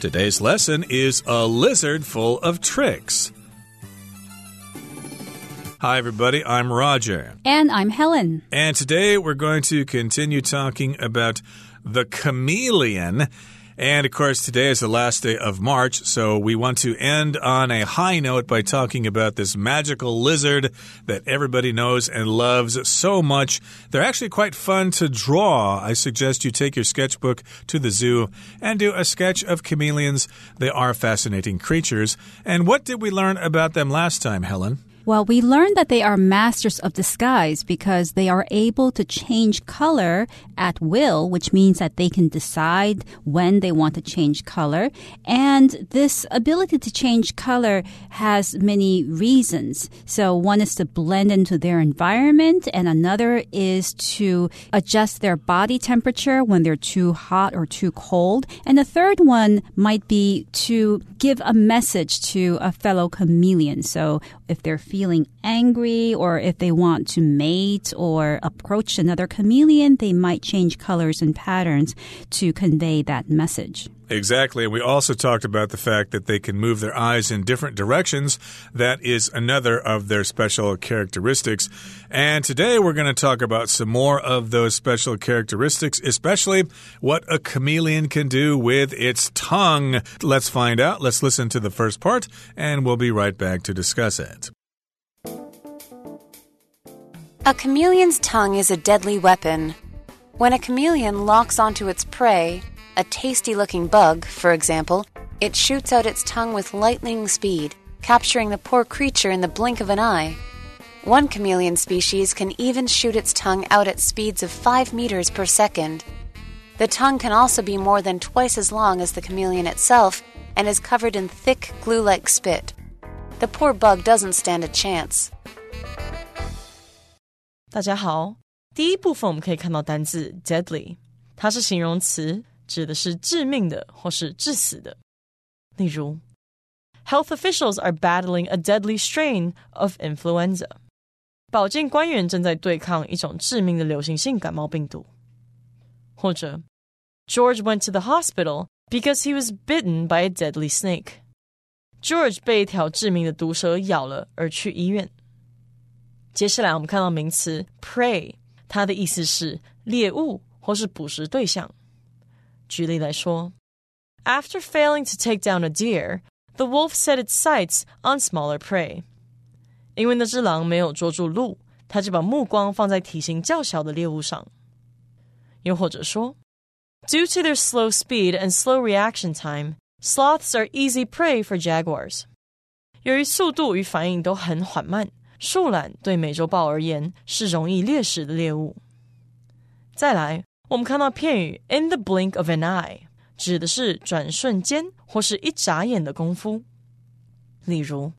Today's lesson is A Lizard Full of Tricks. Hi, everybody. I'm Roger. And I'm Helen. And today we're going to continue talking about the chameleon. And of course, today is the last day of March, so we want to end on a high note by talking about this magical lizard that everybody knows and loves so much. They're actually quite fun to draw. I suggest you take your sketchbook to the zoo and do a sketch of chameleons. They are fascinating creatures. And what did we learn about them last time, Helen? Well, we learned that they are masters of disguise because they are able to change color at will, which means that they can decide when they want to change color. And this ability to change color has many reasons. So one is to blend into their environment and another is to adjust their body temperature when they're too hot or too cold. And the third one might be to give a message to a fellow chameleon. So if they're feeling angry or if they want to mate or approach another chameleon, they might change colors and patterns to convey that message. Exactly. And we also talked about the fact that they can move their eyes in different directions. That is another of their special characteristics. And today we're going to talk about some more of those special characteristics, especially what a chameleon can do with its tongue. Let's find out. Let's listen to the first part, and we'll be right back to discuss it. A chameleon's tongue is a deadly weapon. When a chameleon locks onto its prey, a tasty looking bug, for example, it shoots out its tongue with lightning speed, capturing the poor creature in the blink of an eye. One chameleon species can even shoot its tongue out at speeds of 5 meters per second. The tongue can also be more than twice as long as the chameleon itself and is covered in thick, glue like spit. The poor bug doesn't stand a chance. 大家好，第一部分我们可以看到单字 deadly，它是形容词， 指的是致命的或是致死的。例如，Health officials are battling a deadly strain of influenza。保健官员正在对抗一种致命的流行性感冒病毒。或者，George went to the hospital because he was bitten by a deadly snake。George 被一条致命的毒蛇咬了，而去医院。接下来我们看到名词 prey，它的意思是猎物或是捕食对象。 举例来说，After failing to take down a deer, the wolf set its sights on smaller prey。因为那只狼没有捉住鹿，它就把目光放在体型较小的猎物上。又或者说，Due to their slow speed and slow reaction time, sloths are easy prey for jaguars。由于速度与反应都很缓慢，树懒对美洲豹而言是容易猎食的猎物。再来， 我们看到片语 "in the blink of an eye"，指的是转瞬间或是一眨眼的功夫。例如，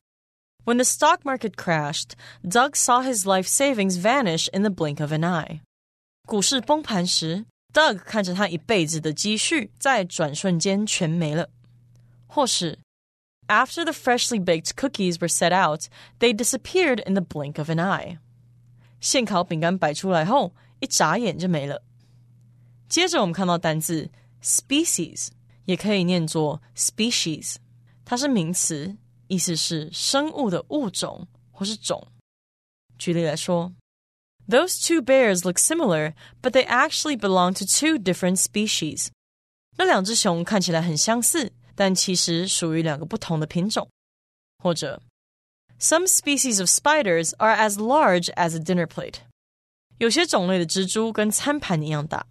When the stock market crashed, Doug saw his life savings vanish in the blink of an eye。股市崩盘时，Doug 看着他一辈子的积蓄在转瞬间全没了。或是，After the freshly baked cookies were set out, they disappeared in the blink of an eye。现烤饼干摆出来后，一眨眼就没了。 接着我们看到单字 species，也可以念作 species，它是名词，意思是生物的物种或是种。举例来说，Those two bears look similar, but they actually belong to two different species。那两只熊看起来很相似，但其实属于两个不同的品种。或者，Some species of spiders are as large as a dinner plate。有些种类的蜘蛛跟餐盘一样大。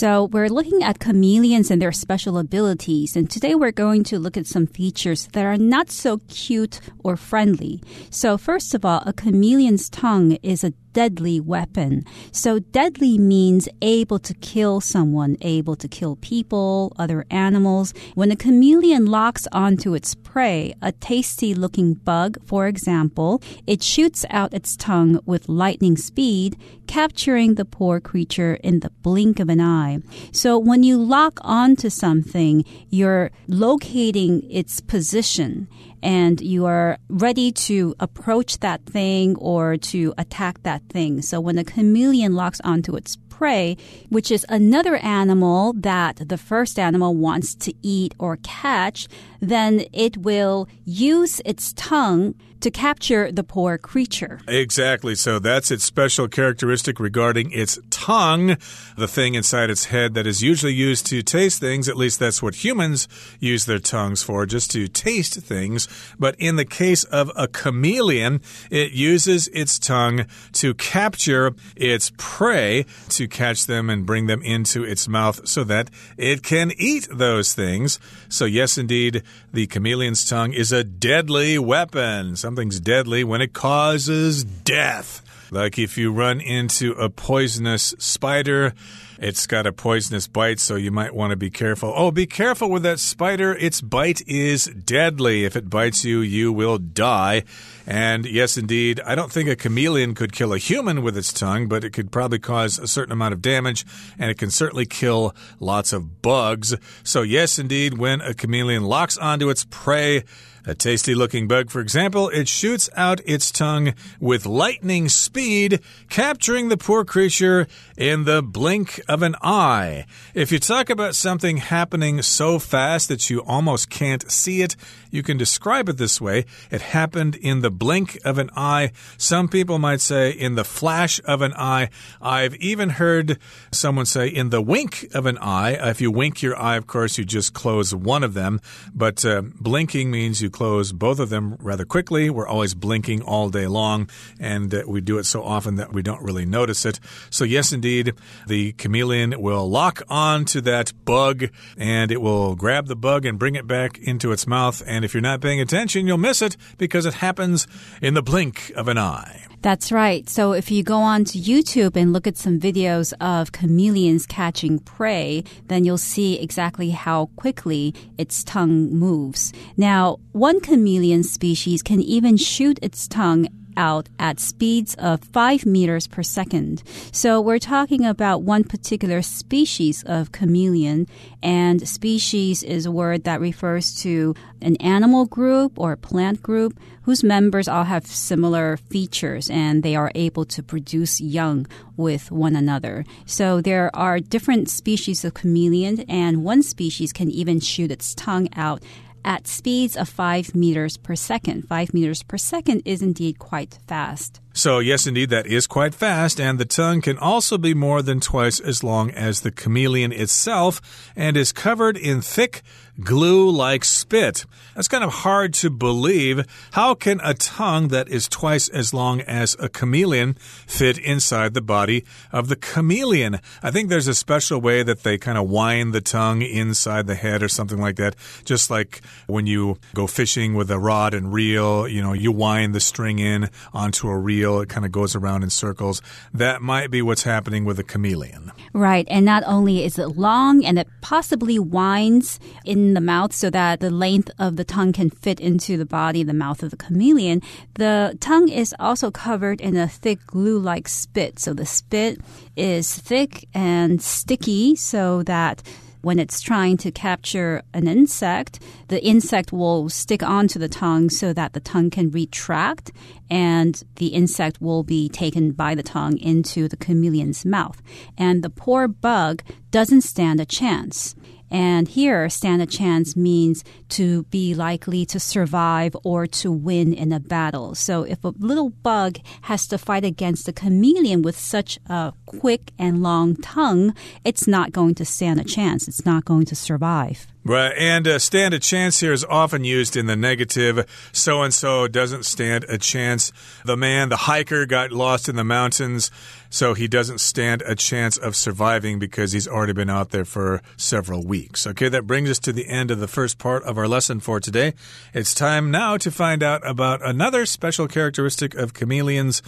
So we're looking at chameleons and their special abilities. And today we're going to look at some features that are not so cute or friendly. So first of all, a chameleon's tongue is a deadly weapon. So deadly means able to kill someone, able to kill people, other animals. When a chameleon locks onto its prey, a tasty looking bug, for example, it shoots out its tongue with lightning speed, capturing the poor creature in the blink of an eye. So when you lock onto something, you're locating its position and you are ready to approach that thing or to attack that thing. So when a chameleon locks onto its prey, which is another animal that the first animal wants to eat or catch, then it will use its tongue to capture the poor creature. Exactly. So that's its special characteristic regarding its tongue, the thing inside its head that is usually used to taste things. At least that's what humans use their tongues for, just to taste things. But in the case of a chameleon, it uses its tongue to capture its prey, to catch them and bring them into its mouth so that it can eat those things. So, yes, indeed, the chameleon's tongue is a deadly weapon. Something's deadly when it causes death. Like if you run into a poisonous spider, it's got a poisonous bite, so you might want to be careful. Oh, be careful with that spider. Its bite is deadly. If it bites you, you will die. And yes, indeed, I don't think a chameleon could kill a human with its tongue, but it could probably cause a certain amount of damage, and it can certainly kill lots of bugs. So, yes, indeed, when a chameleon locks onto its prey, a tasty looking bug, for example, it shoots out its tongue with lightning speed, capturing the poor creature in the blink of an eye. If you talk about something happening so fast that you almost can't see it, you can describe it this way it happened in the blink of an eye. Some people might say in the flash of an eye. I've even heard someone say in the wink of an eye. If you wink your eye, of course, you just close one of them, but uh, blinking means you close both of them rather quickly. We're always blinking all day long, and uh, we do it so often that we don't really notice it. So, yes, indeed, the chameleon will lock on to that bug and it will grab the bug and bring it back into its mouth. And if you're not paying attention, you'll miss it because it happens in the blink of an eye. That's right. So if you go on to YouTube and look at some videos of chameleons catching prey, then you'll see exactly how quickly its tongue moves. Now, one chameleon species can even shoot its tongue out at speeds of 5 meters per second. So we're talking about one particular species of chameleon, and species is a word that refers to an animal group or plant group whose members all have similar features and they are able to produce young with one another. So there are different species of chameleon, and one species can even shoot its tongue out at speeds of 5 meters per second. 5 meters per second is indeed quite fast. So, yes, indeed, that is quite fast, and the tongue can also be more than twice as long as the chameleon itself and is covered in thick, glue like spit. That's kind of hard to believe. How can a tongue that is twice as long as a chameleon fit inside the body of the chameleon? I think there's a special way that they kind of wind the tongue inside the head or something like that. Just like when you go fishing with a rod and reel, you know, you wind the string in onto a reel, it kind of goes around in circles. That might be what's happening with a chameleon. Right. And not only is it long and it possibly winds in the mouth so that the length of the tongue can fit into the body, the mouth of the chameleon, the tongue is also covered in a thick glue like spit. So the spit is thick and sticky so that when it's trying to capture an insect, the insect will stick onto the tongue so that the tongue can retract and the insect will be taken by the tongue into the chameleon's mouth. And the poor bug doesn't stand a chance. And here, stand a chance means to be likely to survive or to win in a battle. So if a little bug has to fight against a chameleon with such a quick and long tongue, it's not going to stand a chance. It's not going to survive. Right, and uh, stand a chance here is often used in the negative. So and so doesn't stand a chance. The man, the hiker, got lost in the mountains, so he doesn't stand a chance of surviving because he's already been out there for several weeks. Okay, that brings us to the end of the first part of our lesson for today. It's time now to find out about another special characteristic of chameleons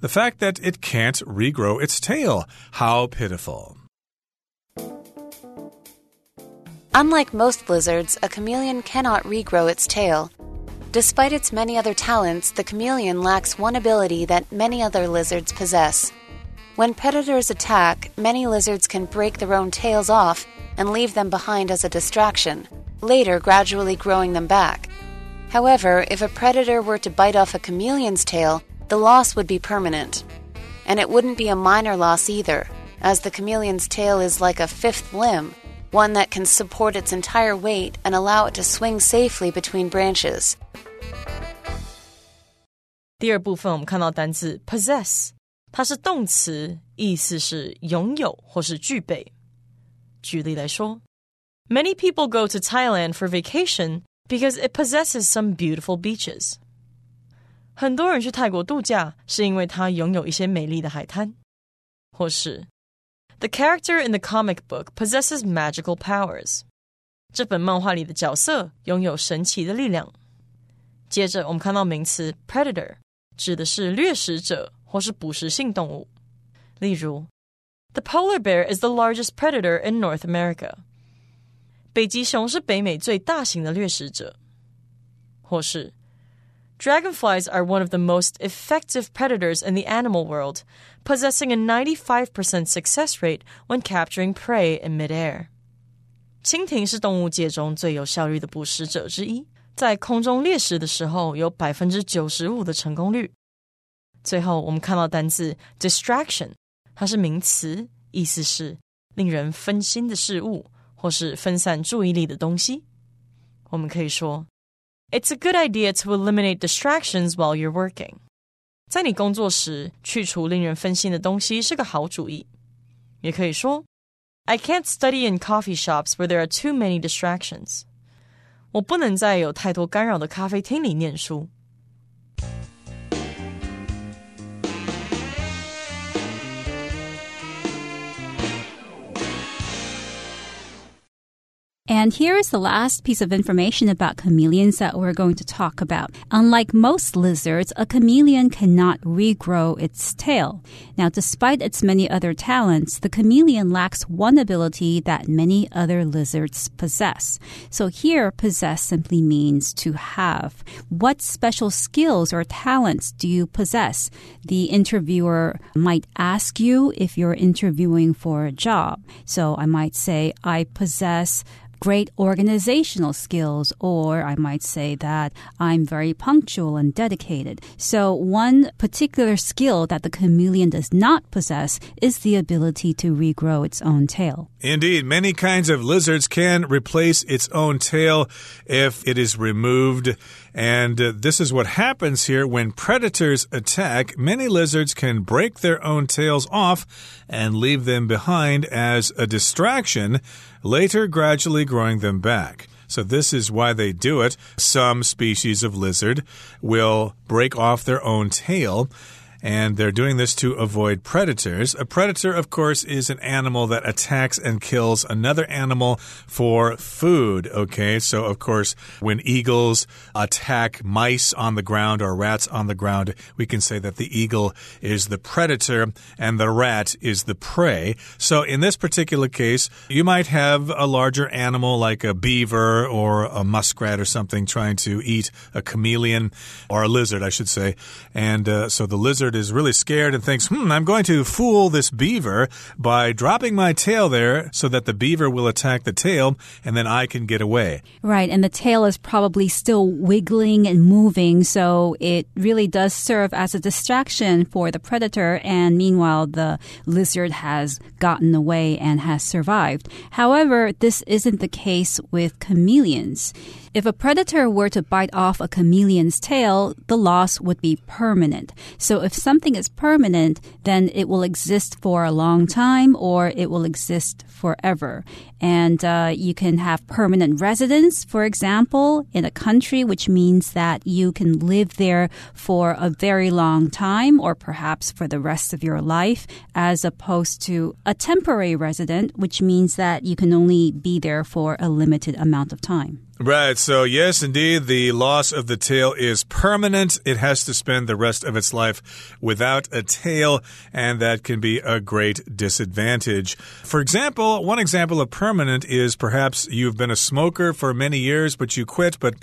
the fact that it can't regrow its tail. How pitiful. Unlike most lizards, a chameleon cannot regrow its tail. Despite its many other talents, the chameleon lacks one ability that many other lizards possess. When predators attack, many lizards can break their own tails off and leave them behind as a distraction, later gradually growing them back. However, if a predator were to bite off a chameleon's tail, the loss would be permanent. And it wouldn't be a minor loss either, as the chameleon's tail is like a fifth limb, one that can support its entire weight and allow it to swing safely between branches. 第二部分我们看到单字 possess，它是动词，意思是拥有或是具备。举例来说，Many people go to Thailand for vacation because it possesses some beautiful beaches. 很多人去泰国度假是因为它拥有一些美丽的海滩，或是 The character in the comic book possesses magical powers. 这本漫画里的角色拥有神奇的力量。接着，我们看到名词 predator，指的是掠食者或是捕食性动物。例如，The polar bear is the largest predator in North America。北极熊是北美最大型的掠食者。或是 ，Dragonflies are one of the most effective predators in the animal world, possessing a 95% success rate when capturing prey in midair. 蜻蜓是动物界中最有效率的捕食者之一。在空中猎食的时候有百分之九十五的成功率。最后，我们看到单字 distraction，它是名词，意思是令人分心的事物或是分散注意力的东西。我们可以说 ，It's a good idea to eliminate distractions while you're working。在你工作时，去除令人分心的东西是个好主意。也可以说，I can't study in coffee shops where there are too many distractions。我不能在有太多干扰的咖啡厅里念书。 And here is the last piece of information about chameleons that we're going to talk about. Unlike most lizards, a chameleon cannot regrow its tail. Now, despite its many other talents, the chameleon lacks one ability that many other lizards possess. So here, possess simply means to have. What special skills or talents do you possess? The interviewer might ask you if you're interviewing for a job. So I might say, I possess great organizational skills, or I might say that I'm very punctual and dedicated. So one particular skill that the chameleon does not possess is the ability to regrow its own tail. Indeed, many kinds of lizards can replace its own tail if it is removed. And uh, this is what happens here when predators attack. Many lizards can break their own tails off and leave them behind as a distraction, later gradually growing them back. So, this is why they do it. Some species of lizard will break off their own tail and they're doing this to avoid predators. A predator, of course, is an animal that attacks and kills another animal for food. Okay, so of course, when eagles attack mice on the ground or rats on the ground, we can say that the eagle is the predator and the rat is the prey. So in this particular case, you might have a larger animal like a beaver or a muskrat or something trying to eat a chameleon or a lizard, I should say. And uh, so the lizard lizard is really scared and thinks, hmm, I'm going to fool this beaver by dropping my tail there so that the beaver will attack the tail and then I can get away. Right, and the tail is probably still wiggling and moving, so it really does serve as a distraction for the predator, and meanwhile, the lizard has gotten away and has survived. However, this isn't the case with chameleons. If a predator were to bite off a chameleon's tail, the loss would be permanent. So if something is permanent, then it will exist for a long time or it will exist forever. And uh, you can have permanent residence, for example, in a country, which means that you can live there for a very long time or perhaps for the rest of your life, as opposed to a temporary resident, which means that you can only be there for a limited amount of time. Right. So, yes, indeed, the loss of the tail is permanent. It has to spend the rest of its life without a tail, and that can be a great disadvantage. For example, one example of permanent is perhaps you've been a smoker for many years, but you quit. But,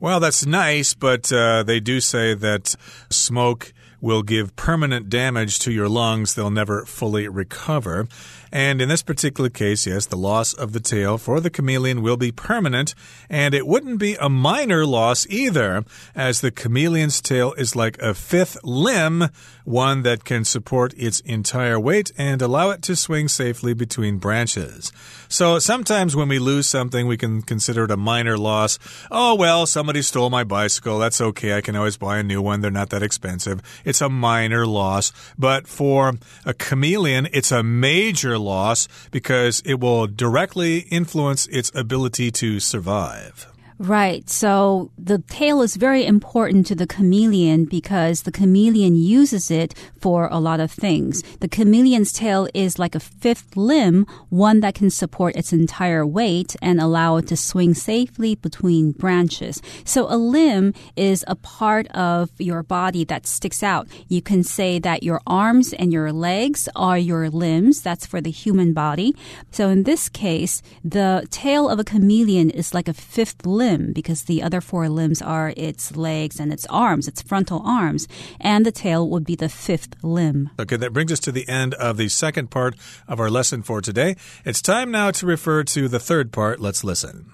well, that's nice, but uh, they do say that smoke will give permanent damage to your lungs. They'll never fully recover. And in this particular case, yes, the loss of the tail for the chameleon will be permanent. And it wouldn't be a minor loss either, as the chameleon's tail is like a fifth limb, one that can support its entire weight and allow it to swing safely between branches. So sometimes when we lose something, we can consider it a minor loss. Oh, well, somebody stole my bicycle. That's okay. I can always buy a new one. They're not that expensive. It's a minor loss. But for a chameleon, it's a major loss because it will directly influence its ability to survive. Right. So the tail is very important to the chameleon because the chameleon uses it for a lot of things. The chameleon's tail is like a fifth limb, one that can support its entire weight and allow it to swing safely between branches. So a limb is a part of your body that sticks out. You can say that your arms and your legs are your limbs. That's for the human body. So in this case, the tail of a chameleon is like a fifth limb limb because the other four limbs are its legs and its arms, its frontal arms, and the tail would be the fifth limb. Okay, that brings us to the end of the second part of our lesson for today. It's time now to refer to the third part. Let's listen.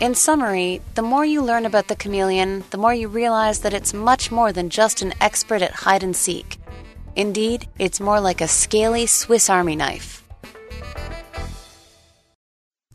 In summary, the more you learn about the chameleon, the more you realize that it's much more than just an expert at hide and seek. Indeed, it's more like a scaly Swiss Army knife.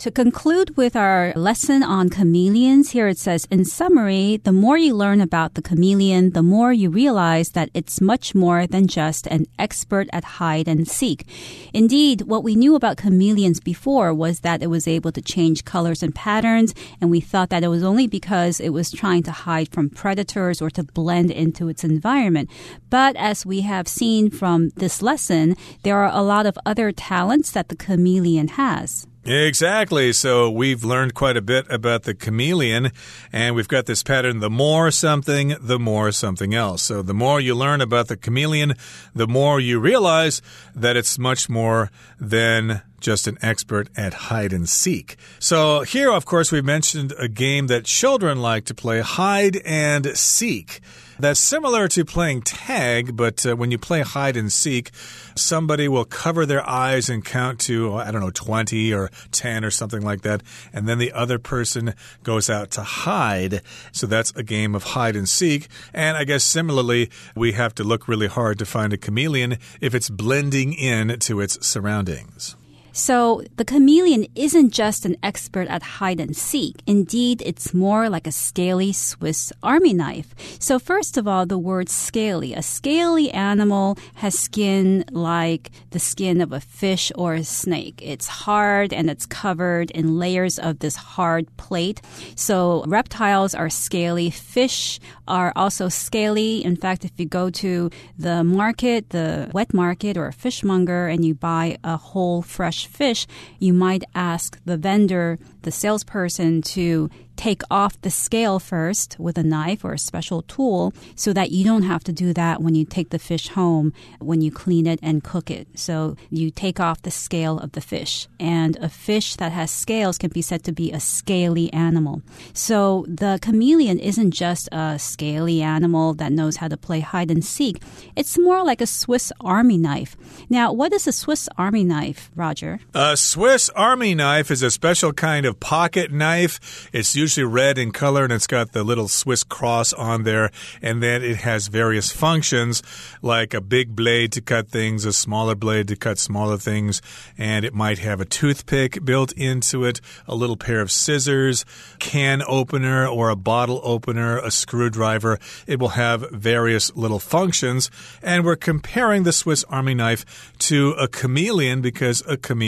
To conclude with our lesson on chameleons, here it says, in summary, the more you learn about the chameleon, the more you realize that it's much more than just an expert at hide and seek. Indeed, what we knew about chameleons before was that it was able to change colors and patterns, and we thought that it was only because it was trying to hide from predators or to blend into its environment. But as we have seen from this lesson, there are a lot of other talents that the chameleon has. Exactly. So we've learned quite a bit about the chameleon, and we've got this pattern the more something, the more something else. So the more you learn about the chameleon, the more you realize that it's much more than just an expert at hide and seek. So, here, of course, we've mentioned a game that children like to play hide and seek. That's similar to playing tag, but uh, when you play hide and seek, somebody will cover their eyes and count to, I don't know, 20 or 10 or something like that. And then the other person goes out to hide. So that's a game of hide and seek. And I guess similarly, we have to look really hard to find a chameleon if it's blending in to its surroundings. So the chameleon isn't just an expert at hide and seek. Indeed, it's more like a scaly Swiss army knife. So first of all, the word scaly. A scaly animal has skin like the skin of a fish or a snake. It's hard and it's covered in layers of this hard plate. So reptiles are scaly. Fish are also scaly. In fact, if you go to the market, the wet market or a fishmonger and you buy a whole fresh fish, you might ask the vendor, the salesperson, to take off the scale first with a knife or a special tool so that you don't have to do that when you take the fish home when you clean it and cook it. So you take off the scale of the fish. And a fish that has scales can be said to be a scaly animal. So the chameleon isn't just a scaly animal that knows how to play hide and seek. It's more like a Swiss army knife. Now, what is a Swiss army knife, Roger? A Swiss army knife is a special kind of pocket knife. It's usually red in color and it's got the little Swiss cross on there. And then it has various functions like a big blade to cut things, a smaller blade to cut smaller things, and it might have a toothpick built into it, a little pair of scissors, can opener or a bottle opener, a screwdriver. It will have various little functions. And we're comparing the Swiss Army knife to a chameleon because a chameleon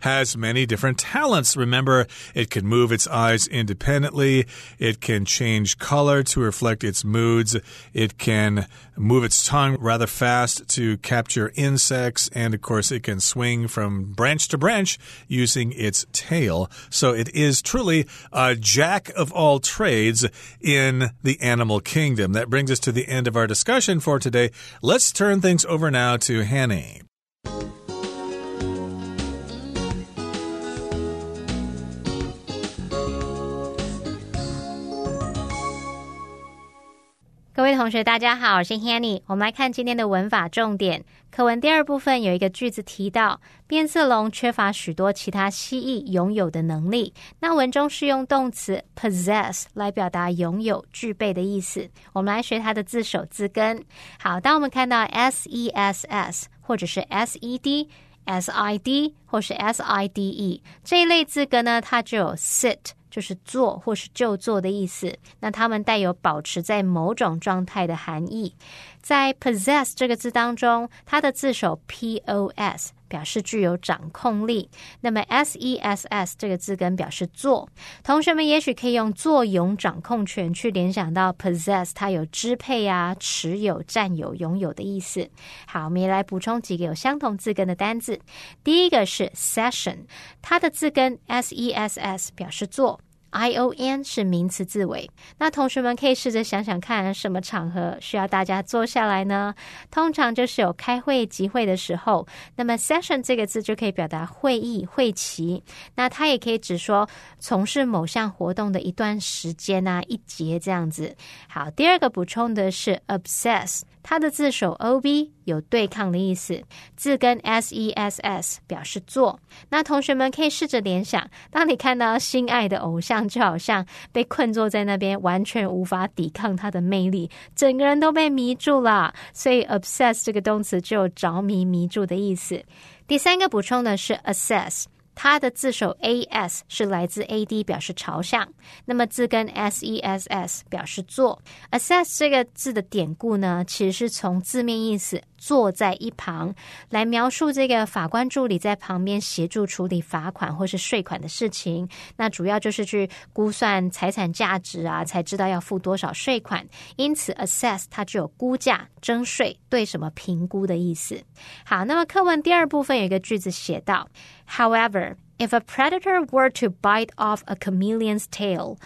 has many different talents. Remember, it can move its eyes independently. It can change color to reflect its moods. It can move its tongue rather fast to capture insects. And of course, it can swing from branch to branch using its tail. So it is truly a jack of all trades in the animal kingdom. That brings us to the end of our discussion for today. Let's turn things over now to Hanny. 各位同学，大家好，我是 Hanny。我们来看今天的文法重点。课文第二部分有一个句子提到，变色龙缺乏许多其他蜥蜴拥有的能力。那文中是用动词 possess 来表达拥有、具备的意思。我们来学它的字首字根。好，当我们看到 s e s s 或者是 s e d s i d 或是 s i d e 这一类字根呢，它就有 sit。就是做或是就做的意思，那它们带有保持在某种状态的含义。在 possess 这个字当中，它的字首 p o s 表示具有掌控力，那么 s e s s 这个字根表示做。同学们也许可以用坐拥掌控权去联想到 possess，它有支配啊、持有、占有、拥有的意思。好，我们也来补充几个有相同字根的单字。第一个是 session，它的字根 s e s s 表示做。I O N 是名词字尾，那同学们可以试着想想看，什么场合需要大家坐下来呢？通常就是有开会集会的时候。那么 session 这个字就可以表达会议、会期，那它也可以指说从事某项活动的一段时间啊、一节这样子。好，第二个补充的是 obsess。它的字首 o b 有对抗的意思，字根 s e s s 表示做。那同学们可以试着联想，当你看到心爱的偶像，就好像被困坐在那边，完全无法抵抗他的魅力，整个人都被迷住了。所以 obsess 这个动词就有着迷、迷住的意思。第三个补充的是 assess。它的字首 a s 是来自 a d 表示朝向，那么字根 s e s s 表示坐。assess 这个字的典故呢，其实是从字面意思坐在一旁来描述这个法官助理在旁边协助处理罚款或是税款的事情。那主要就是去估算财产价值啊，才知道要付多少税款。因此 assess 它具有估价、征税、对什么评估的意思。好，那么课文第二部分有一个句子写到。However, if a predator were to bite off a chameleon's tail,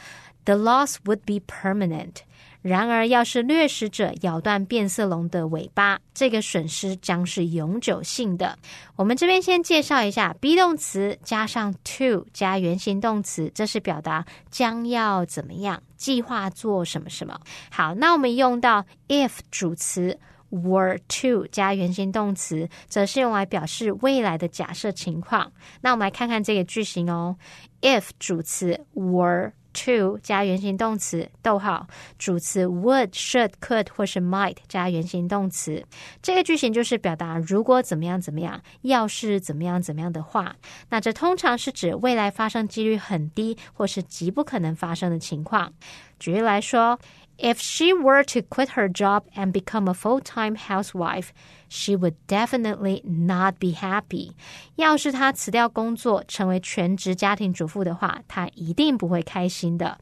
the loss would be permanent. 然而，要是掠食者咬断变色龙的尾巴，这个损失将是永久性的。我们这边先介绍一下 be 动词加上 to 加原形动词，这是表达将要怎么样，计划做什么什么。好，那我们用到 if 主词。Were to 加原形动词，则是用来表示未来的假设情况。那我们来看看这个句型哦。If 主词 were to 加原形动词，逗号主词 would、should、could 或是 might 加原形动词，这个句型就是表达如果怎么样怎么样，要是怎么样怎么样的话。那这通常是指未来发生几率很低或是极不可能发生的情况。举例来说。If she were to quit her job and become a full-time housewife, she would definitely not be happy. 要是她辞掉工作，成为全职家庭主妇的话，她一定不会开心的。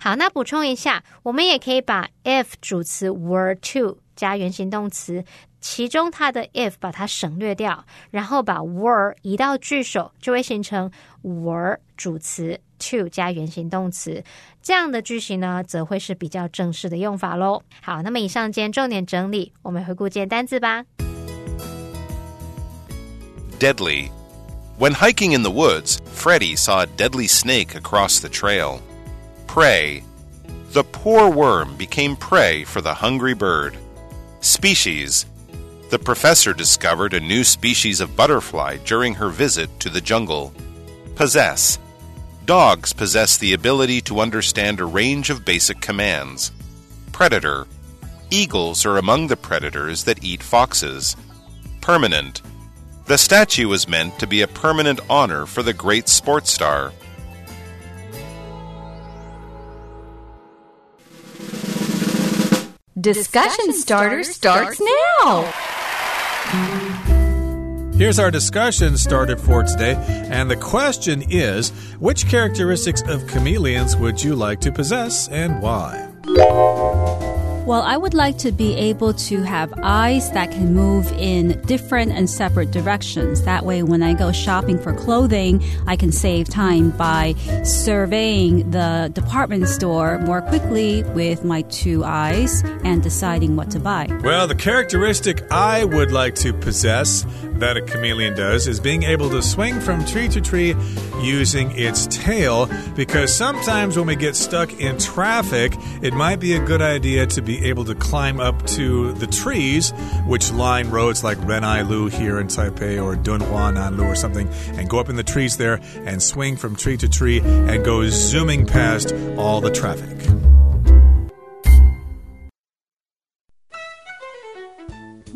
好，那补充一下，我们也可以把 if 主词 were to 加原形动词，其中它的 if 把它省略掉，然后把 were 移到句首，就会形成 were 主词 to 加原形动词。这样的句型呢，则会是比较正式的用法喽。好，那么以上今天重点整理，我们回顾今天单字吧。Deadly. When hiking in the woods, Freddie saw a deadly snake across the trail. Prey. The poor worm became prey for the hungry bird. Species. The professor discovered a new species of butterfly during her visit to the jungle. Possess. Dogs possess the ability to understand a range of basic commands. Predator. Eagles are among the predators that eat foxes. Permanent. The statue was meant to be a permanent honor for the great sports star. Discussion starter starts now. Here's our discussion started for today, and the question is which characteristics of chameleons would you like to possess and why? Well, I would like to be able to have eyes that can move in different and separate directions. That way, when I go shopping for clothing, I can save time by surveying the department store more quickly with my two eyes and deciding what to buy. Well, the characteristic I would like to possess that a chameleon does is being able to swing from tree to tree using its tail because sometimes when we get stuck in traffic, it might be a good idea to be able to climb up to the trees which line roads like Renai Lu here in Taipei or Dunhua Nanlu or something and go up in the trees there and swing from tree to tree and go zooming past all the traffic.